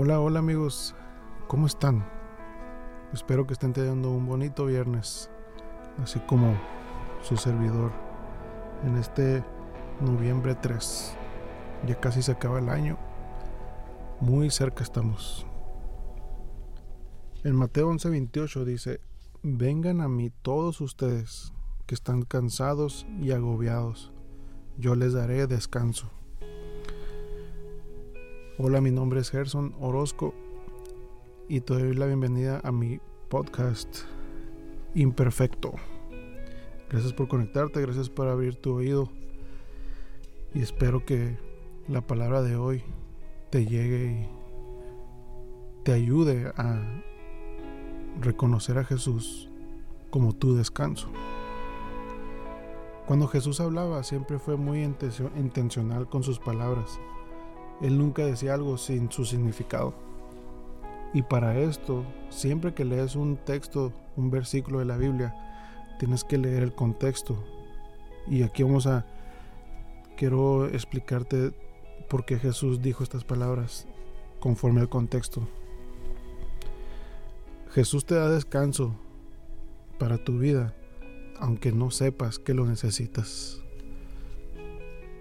Hola, hola amigos, ¿cómo están? Espero que estén teniendo un bonito viernes, así como su servidor, en este noviembre 3. Ya casi se acaba el año, muy cerca estamos. En Mateo 11:28 dice, vengan a mí todos ustedes que están cansados y agobiados, yo les daré descanso. Hola, mi nombre es Gerson Orozco y te doy la bienvenida a mi podcast Imperfecto. Gracias por conectarte, gracias por abrir tu oído y espero que la palabra de hoy te llegue y te ayude a reconocer a Jesús como tu descanso. Cuando Jesús hablaba siempre fue muy intencional con sus palabras él nunca decía algo sin su significado. Y para esto, siempre que lees un texto, un versículo de la Biblia, tienes que leer el contexto. Y aquí vamos a, quiero explicarte por qué Jesús dijo estas palabras conforme al contexto. Jesús te da descanso para tu vida, aunque no sepas que lo necesitas.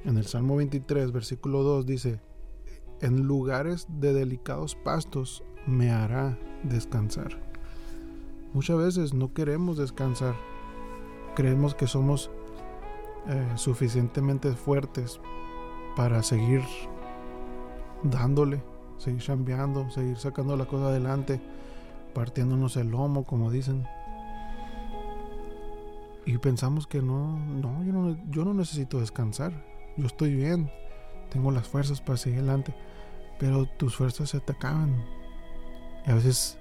En el Salmo 23, versículo 2 dice, en lugares de delicados pastos me hará descansar. Muchas veces no queremos descansar. Creemos que somos eh, suficientemente fuertes para seguir dándole, seguir chambeando, seguir sacando la cosa adelante, partiéndonos el lomo, como dicen. Y pensamos que no, no, yo no, yo no necesito descansar. Yo estoy bien tengo las fuerzas para seguir adelante, pero tus fuerzas se te acaban. Y a veces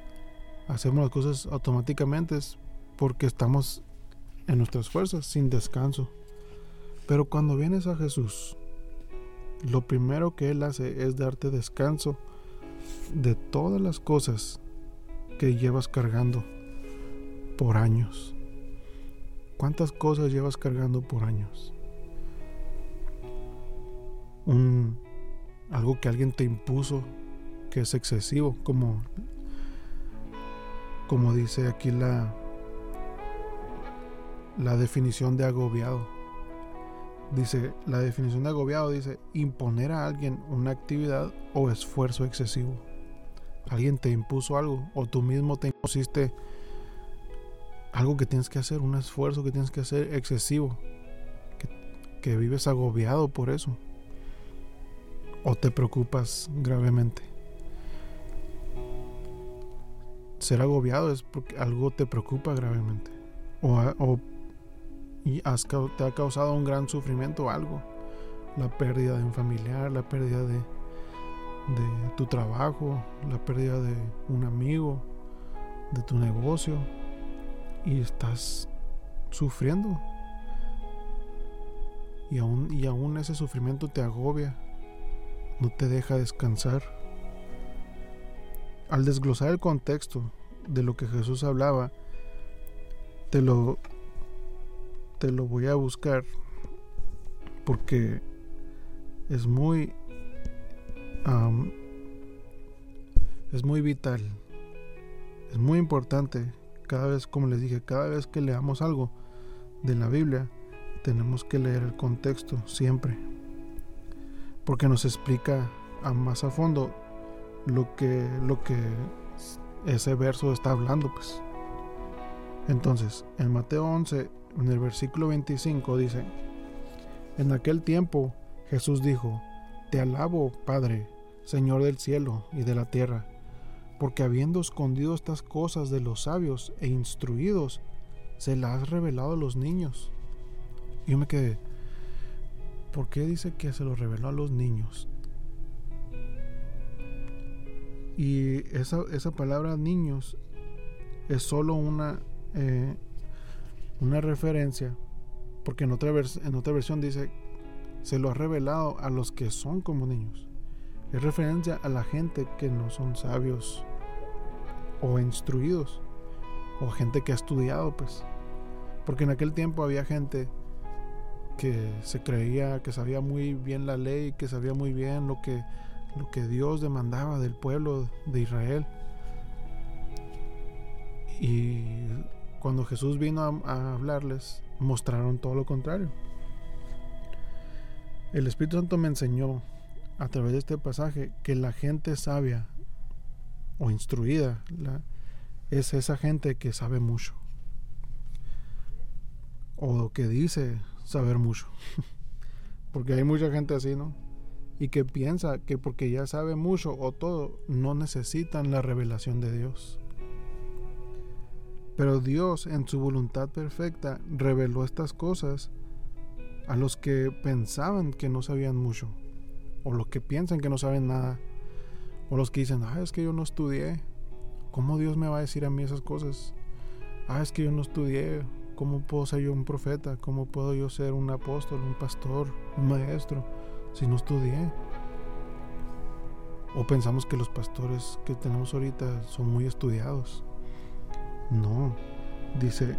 hacemos las cosas automáticamente porque estamos en nuestras fuerzas, sin descanso. Pero cuando vienes a Jesús, lo primero que Él hace es darte descanso de todas las cosas que llevas cargando por años. ¿Cuántas cosas llevas cargando por años? Un, algo que alguien te impuso que es excesivo, como, como dice aquí la, la definición de agobiado. Dice, la definición de agobiado dice imponer a alguien una actividad o esfuerzo excesivo. Alguien te impuso algo o tú mismo te impusiste algo que tienes que hacer, un esfuerzo que tienes que hacer excesivo, que vives agobiado por eso o te preocupas gravemente. Ser agobiado es porque algo te preocupa gravemente o, y te ha causado un gran sufrimiento algo. La pérdida de un familiar, la pérdida de, de tu trabajo, la pérdida de un amigo, de tu negocio y estás sufriendo. Y aún, y aún ese sufrimiento te agobia no te deja descansar. Al desglosar el contexto de lo que Jesús hablaba, te lo, te lo voy a buscar porque es muy es muy vital es muy importante cada vez como les dije cada vez que leamos algo de la Biblia tenemos que leer el contexto siempre porque nos explica a más a fondo lo que, ese verso está hablando, pues. Entonces, en Mateo 11, en el versículo 25 dice, en aquel tiempo Jesús dijo, Te alabo, Padre, Señor del cielo y de la tierra, porque habiendo escondido estas cosas de los sabios e instruidos, se las has revelado a los niños. Yo me quedé, ¿por qué dice que se lo reveló a los niños? Y esa, esa palabra niños es solo una, eh, una referencia, porque en otra, en otra versión dice, se lo ha revelado a los que son como niños. Es referencia a la gente que no son sabios o instruidos, o gente que ha estudiado, pues. Porque en aquel tiempo había gente que se creía que sabía muy bien la ley, que sabía muy bien lo que lo que Dios demandaba del pueblo de Israel. Y cuando Jesús vino a, hablarles, mostraron todo lo contrario. El Espíritu Santo me enseñó a través de este pasaje que la gente sabia o instruida es esa gente que sabe mucho o que dice saber mucho. porque hay mucha gente así, ¿no? Y que piensa que porque ya sabe mucho o todo, no necesitan la revelación de Dios. Pero Dios en su voluntad perfecta reveló estas cosas a los que pensaban que no sabían mucho, o los que piensan que no saben nada, o los que dicen, ah, es que yo no estudié, ¿cómo Dios me va a decir a mí esas cosas? Ah, es que yo no estudié, ¿cómo puedo ser yo un profeta? ¿Cómo puedo yo ser un apóstol, un pastor, un maestro, si no estudié? O pensamos que los pastores que tenemos ahorita son muy estudiados. No, dice,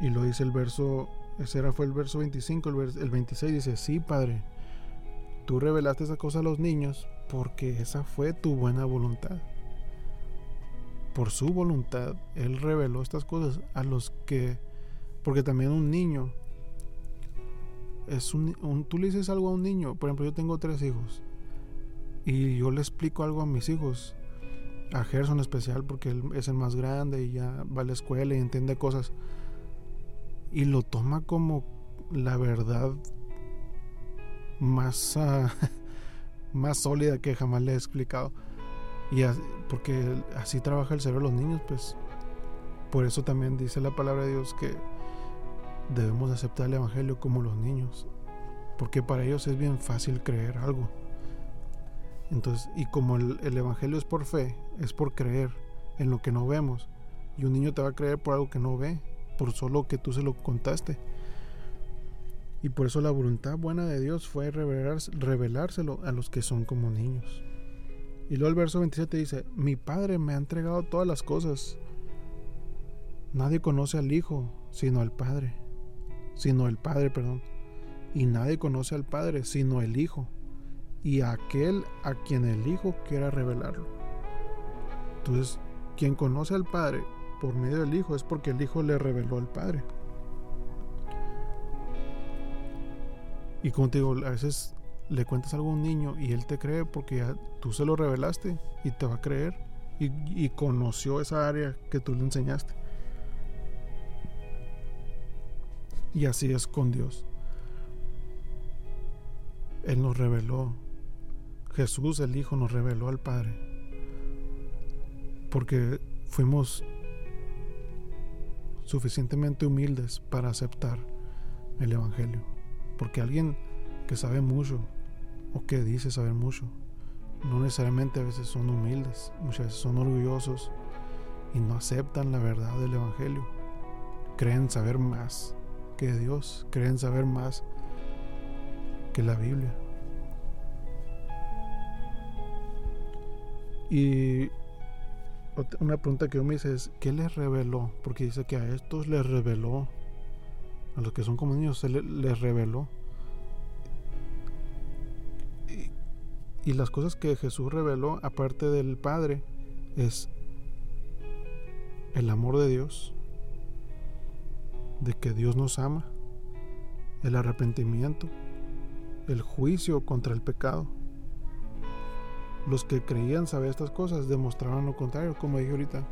y lo dice el verso, ese era fue el verso 25, el, el 26 dice, sí, Padre, tú revelaste esa cosa a los niños porque esa fue tu buena voluntad. Por su voluntad, Él reveló estas cosas a los que, porque también un niño, es un, tú le dices algo a un niño, por ejemplo, yo tengo tres hijos, y yo le explico algo a mis hijos, a Gerson especial porque él es el más grande y ya va a la escuela y entiende cosas. Y lo toma como la verdad más, más sólida que jamás le he explicado. Y porque así trabaja el cerebro de los niños, pues por eso también dice la palabra de Dios que debemos aceptar el Evangelio como los niños. Porque para ellos es bien fácil creer algo. Entonces, y como el, Evangelio es por fe, es por creer en lo que no vemos. Y un niño te va a creer por algo que no ve, por solo que tú se lo contaste. Y por eso la voluntad buena de Dios fue revelárselo a los que son como niños. Y luego el verso 27 dice, mi Padre me ha entregado todas las cosas. Nadie conoce al Hijo sino al Padre, sino el Padre, perdón. Y nadie conoce al Padre sino el Hijo y aquel a quien el Hijo quiera revelarlo. Entonces, quien conoce al Padre por medio del Hijo es porque el Hijo le reveló al Padre. Y como te digo, a veces le cuentas algo a un niño y él te cree porque ya tú se lo revelaste y te va a creer y, y conoció esa área que tú le enseñaste. Y así es con Dios. Él nos reveló Jesús el Hijo nos reveló al Padre. Porque fuimos suficientemente humildes para aceptar el Evangelio. Porque alguien que sabe mucho o que dice saber mucho, no necesariamente a veces son humildes, muchas veces son orgullosos y no aceptan la verdad del Evangelio. Creen saber más que Dios, creen saber más que la Biblia. Y una pregunta que yo me hice es, ¿qué les reveló? Porque dice que a estos les reveló, a los que son como niños, les, reveló. Y, las cosas que Jesús reveló, aparte del Padre, es el amor de Dios, de que Dios nos ama, el arrepentimiento, el juicio contra el pecado los que creían saber estas cosas demostraban lo contrario, como dije ahorita.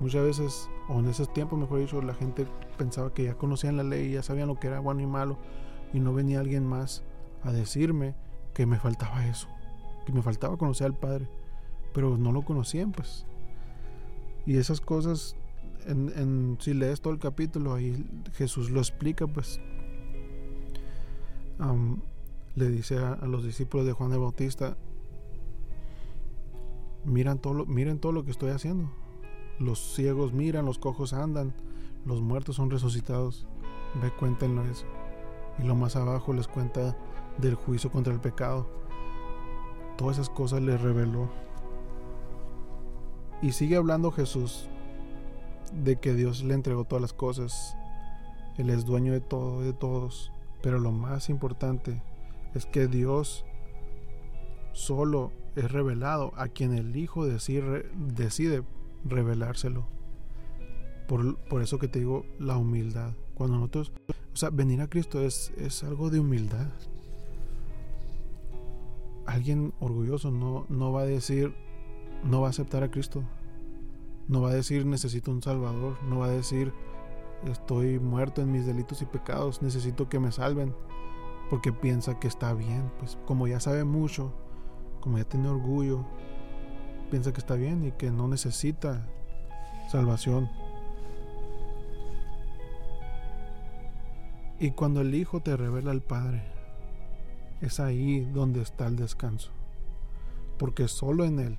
Muchas veces, o en esos tiempos, mejor dicho, la gente pensaba que ya conocían la ley, ya sabían lo que era bueno y malo, y no venía alguien más a decirme que me faltaba eso, que me faltaba conocer al Padre, pero no lo conocían, pues. Y esas cosas, en, si lees todo el capítulo, ahí Jesús lo explica, pues. le dice a, los discípulos de Juan el Bautista, miran todo lo, miren todo lo que estoy haciendo. Los ciegos miran, los cojos andan, los muertos son resucitados. Ve, cuéntenlo eso. Y lo más abajo les cuenta del juicio contra el pecado. Todas esas cosas les reveló. Y sigue hablando Jesús de que Dios le entregó todas las cosas. Él es dueño de todo, de todos. Pero lo más importante es que Dios solo es revelado a quien el Hijo decide, decide revelárselo. Por, por, eso que te digo la humildad. Cuando nosotros, o sea, venir a Cristo es, es algo de humildad. Alguien orgulloso no, no va a decir, no va a aceptar a Cristo. No va a decir necesito un Salvador. No va a decir estoy muerto en mis delitos y pecados, necesito que me salven. Porque piensa que está bien. Pues como ya sabe mucho, como ya tiene orgullo, piensa que está bien y que no necesita salvación. Y cuando el Hijo te revela al Padre, es ahí donde está el descanso. Porque solo en Él,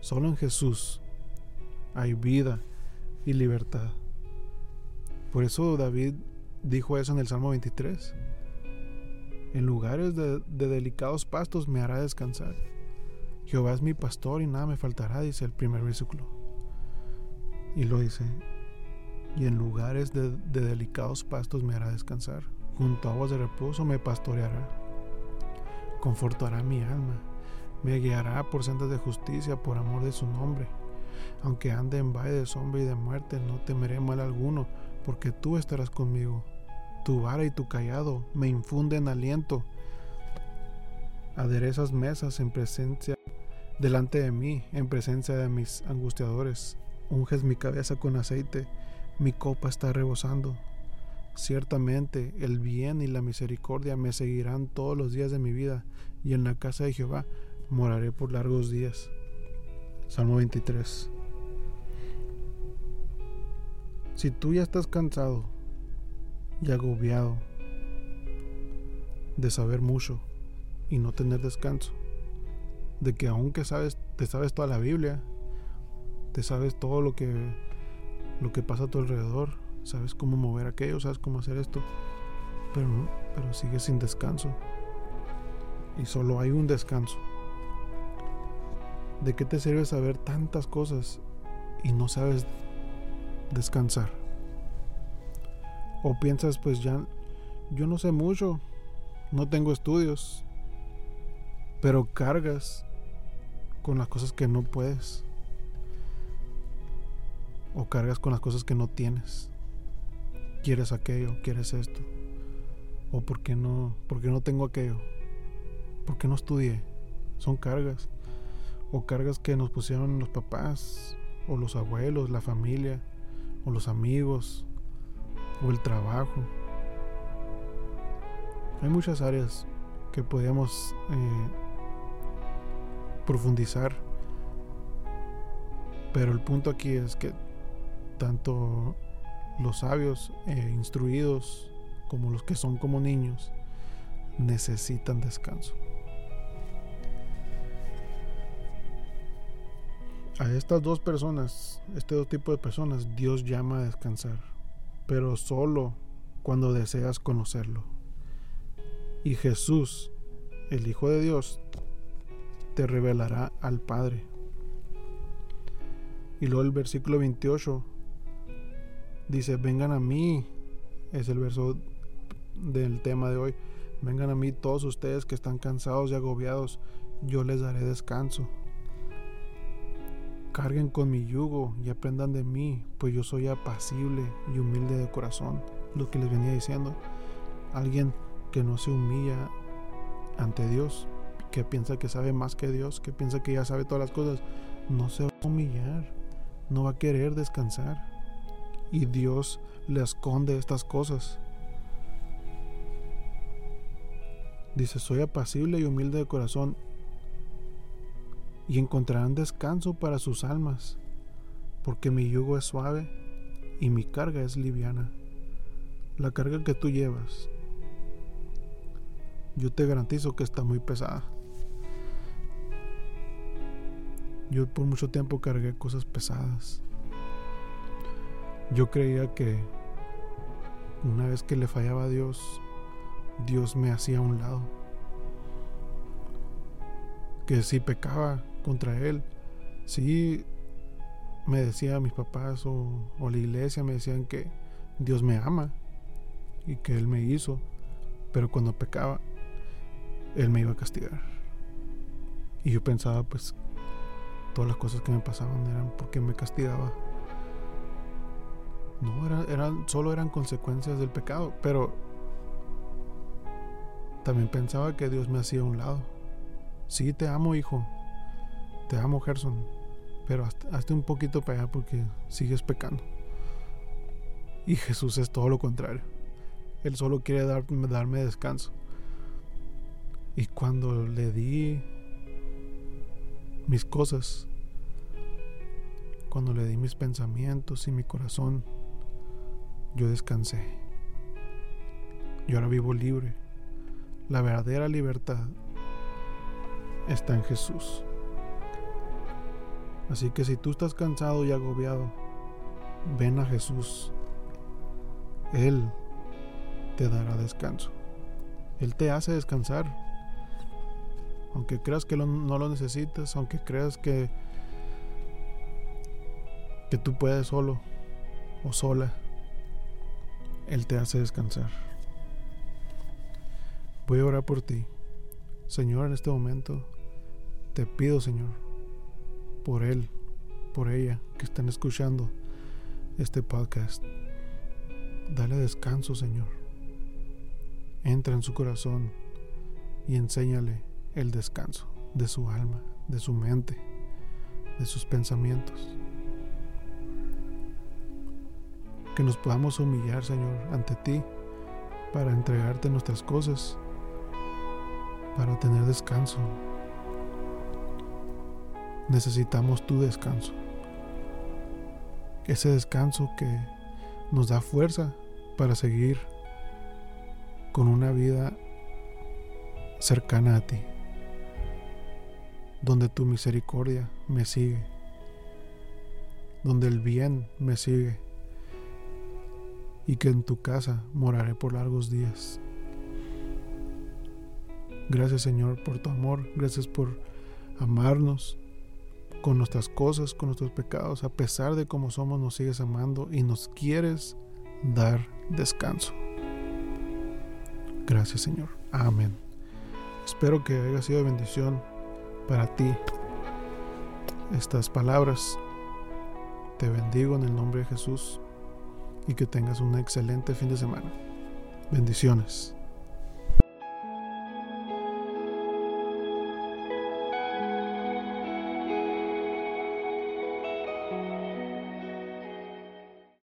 solo en Jesús, hay vida y libertad. Por eso David dijo eso en el Salmo 23. En lugares de, delicados pastos me hará descansar. Jehová es mi pastor y nada me faltará, dice el primer versículo. Y lo dice, y en lugares de, delicados pastos me hará descansar. Junto a aguas de reposo me pastoreará. Confortará mi alma. Me guiará por sendas de justicia por amor de su nombre. Aunque ande en valle de sombra y de muerte, no temeré mal alguno, porque tú estarás conmigo. Tu vara y tu callado me infunden aliento. Aderezas mesas en presencia delante de mí, en presencia de mis angustiadores. Unges mi cabeza con aceite mi copa está rebosando. Ciertamente el bien y la misericordia me seguirán todos los días de mi vida, y en la casa de Jehová moraré por largos días. Salmo 23. Si tú ya estás cansado y agobiado de saber mucho y no tener descanso, de que aunque sabes, te sabes toda la Biblia, te sabes todo lo que lo que pasa a tu alrededor, sabes cómo mover aquello, sabes cómo hacer esto, pero no, pero sigues sin descanso. Y solo hay un descanso. ¿De qué te sirve saber tantas cosas y no sabes descansar? O piensas, pues ya, yo no sé mucho, no tengo estudios, pero cargas con las cosas que no puedes o cargas con las cosas que no tienes. Quieres aquello, quieres esto. O por qué no, por no tengo aquello. ¿Por qué no estudié? Son cargas. O cargas que nos pusieron los papás, o los abuelos, la familia, o los amigos, o el trabajo. Hay muchas áreas que podemos eh, profundizar. Pero el punto aquí es que tanto los sabios e instruidos como los que son como niños necesitan descanso. A estas dos personas, este dos tipos de personas, Dios llama a descansar, pero solo cuando deseas conocerlo. Y Jesús, el Hijo de Dios, te revelará al Padre. Y luego el versículo 28 Dice, vengan a mí, es el verso del tema de hoy. Vengan a mí todos ustedes que están cansados y agobiados, yo les daré descanso. Carguen con mi yugo y aprendan de mí, pues yo soy apacible y humilde de corazón. Lo que les venía diciendo. Alguien que no se humilla ante Dios, que piensa que sabe más que Dios, que piensa que ya sabe todas las cosas, no se va a humillar, no va a querer descansar y Dios le esconde estas cosas. Dice, soy apacible y humilde de corazón y encontrarán descanso para sus almas, porque mi yugo es suave y mi carga es liviana. La carga que tú llevas, yo te garantizo que está muy pesada. Yo por mucho tiempo cargué cosas pesadas. Yo creía que una vez que le fallaba a Dios, Dios me hacía a un lado. Que si pecaba contra Él, si me decían mis papás o, o la iglesia, me decían que Dios me ama y que Él me hizo, pero cuando pecaba, Él me iba a castigar. Y yo pensaba, pues, todas las cosas que me pasaban eran porque me castigaba. No, eran, solo eran consecuencias del pecado, pero también pensaba que Dios me hacía a un lado. Sí, te amo, hijo. Te amo, Gerson. Pero hazte un poquito para allá porque sigues pecando. Y Jesús es todo lo contrario. Él solo quiere darme descanso. Y cuando le di mis cosas, cuando le di mis pensamientos y mi corazón, yo descansé. Yo ahora vivo libre. La verdadera libertad está en Jesús. Así que si tú estás cansado y agobiado, ven a Jesús. Él te dará descanso. Él te hace descansar. Aunque creas que no lo necesitas, aunque creas que, que tú puedes solo o sola, Él te hace descansar. Voy a orar por ti. Señor, en este momento te pido, Señor, por Él, por ella que están escuchando este podcast. Dale descanso, Señor. Entra en su corazón y enséñale el descanso de su alma, de su mente, de sus pensamientos. Que nos podamos humillar, Señor, ante ti para entregarte nuestras cosas, para tener descanso. Necesitamos tu descanso. Ese descanso que nos da fuerza para seguir con una vida cercana a ti donde tu misericordia me sigue, donde el bien me sigue, y que en tu casa moraré por largos días. Gracias Señor por tu amor, gracias por amarnos con nuestras cosas, con nuestros pecados, a pesar de cómo somos, nos sigues amando y nos quieres dar descanso. Gracias Señor. Amén. Espero que haya sido bendición para ti estas palabras. Te bendigo en el nombre de Jesús y que tengas un excelente fin de semana. Bendiciones.